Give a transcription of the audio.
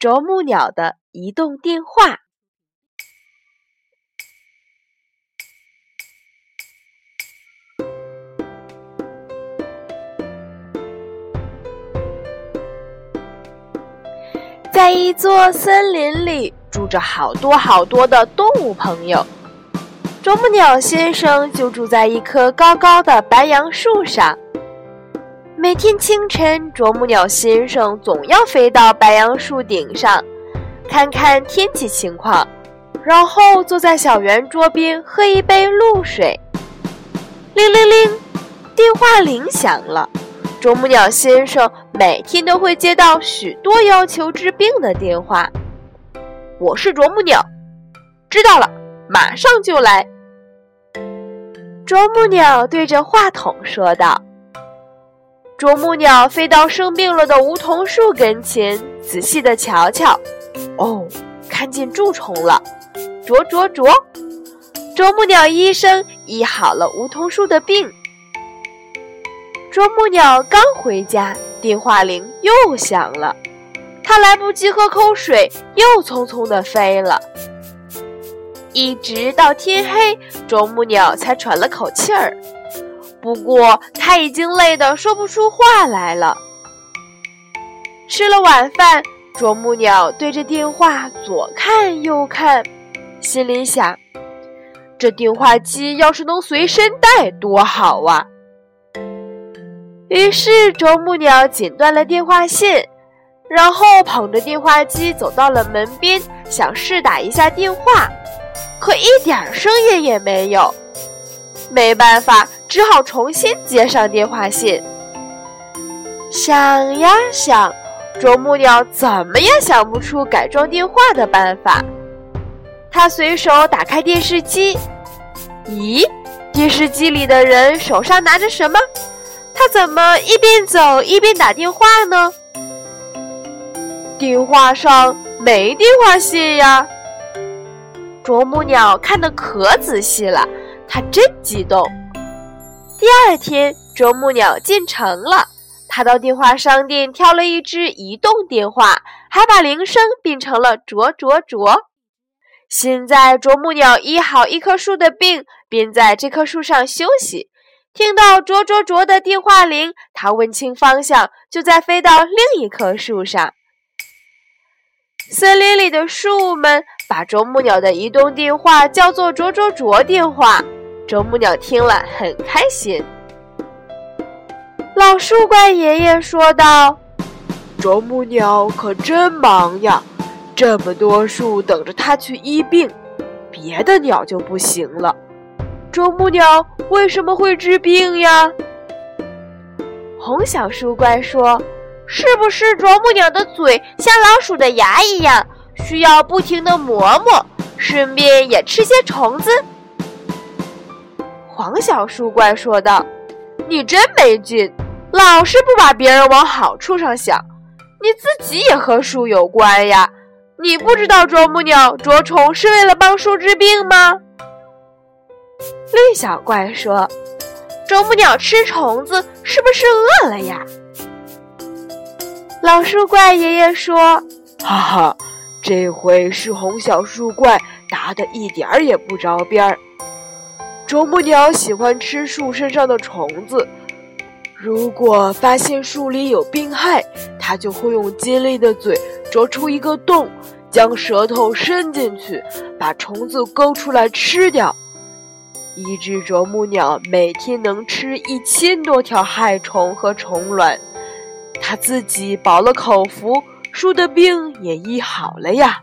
啄木鸟的移动电话》。在一座森林里，住着好多好多的动物朋友。啄木鸟先生就住在一棵高高的白杨树上。每天清晨，啄木鸟先生总要飞到白杨树顶上，看看天气情况，然后坐在小圆桌边喝一杯露水。铃铃铃，电话铃响了。啄木鸟先生每天都会接到许多要求治病的电话。我是啄木鸟，知道了，马上就来。啄木鸟对着话筒说道。啄木鸟飞到生病了的梧桐树跟前，仔细的瞧瞧。哦，看见蛀虫了！啄啄啄！啄木鸟医生医好了梧桐树的病。啄木鸟刚回家，电话铃又响了。它来不及喝口水，又匆匆的飞了。一直到天黑，啄木鸟才喘了口气儿。不过，他已经累得说不出话来了。吃了晚饭，啄木鸟对着电话左看右看，心里想：这电话机要是能随身带多好啊！于是，啄木鸟剪断了电话线，然后捧着电话机走到了门边，想试打一下电话，可一点声音也没有。没办法，只好重新接上电话线。想呀想，啄木鸟怎么也想不出改装电话的办法。他随手打开电视机，咦，电视机里的人手上拿着什么？他怎么一边走一边打电话呢？电话上没电话线呀！啄木鸟看得可仔细了。他真激动。第二天，啄木鸟进城了。他到电话商店挑了一只移动电话，还把铃声变成了“啄啄啄”。现在，啄木鸟医好一棵树的病，便在这棵树上休息。听到“啄啄啄”的电话铃，他问清方向，就再飞到另一棵树上。森林里的树们把啄木鸟的移动电话叫做“啄啄啄”电话。啄木鸟听了很开心。老树怪爷爷说道：“啄木鸟可真忙呀，这么多树等着它去医病，别的鸟就不行了。啄木鸟为什么会治病呀？”红小树怪说：“是不是啄木鸟的嘴像老鼠的牙一样，需要不停的磨磨，顺便也吃些虫子？”黄小树怪说道：“你真没劲，老是不把别人往好处上想，你自己也和树有关呀！你不知道啄木鸟啄虫是为了帮树治病吗？”绿小怪说：“啄木鸟吃虫子是不是饿了呀？”老树怪爷爷说：“哈哈，这回是红小树怪答的一点儿也不着边儿。”啄木鸟喜欢吃树身上的虫子，如果发现树里有病害，它就会用尖利的嘴啄出一个洞，将舌头伸进去，把虫子勾出来吃掉。一只啄木鸟每天能吃一千多条害虫和虫卵，它自己饱了口福，树的病也医好了呀。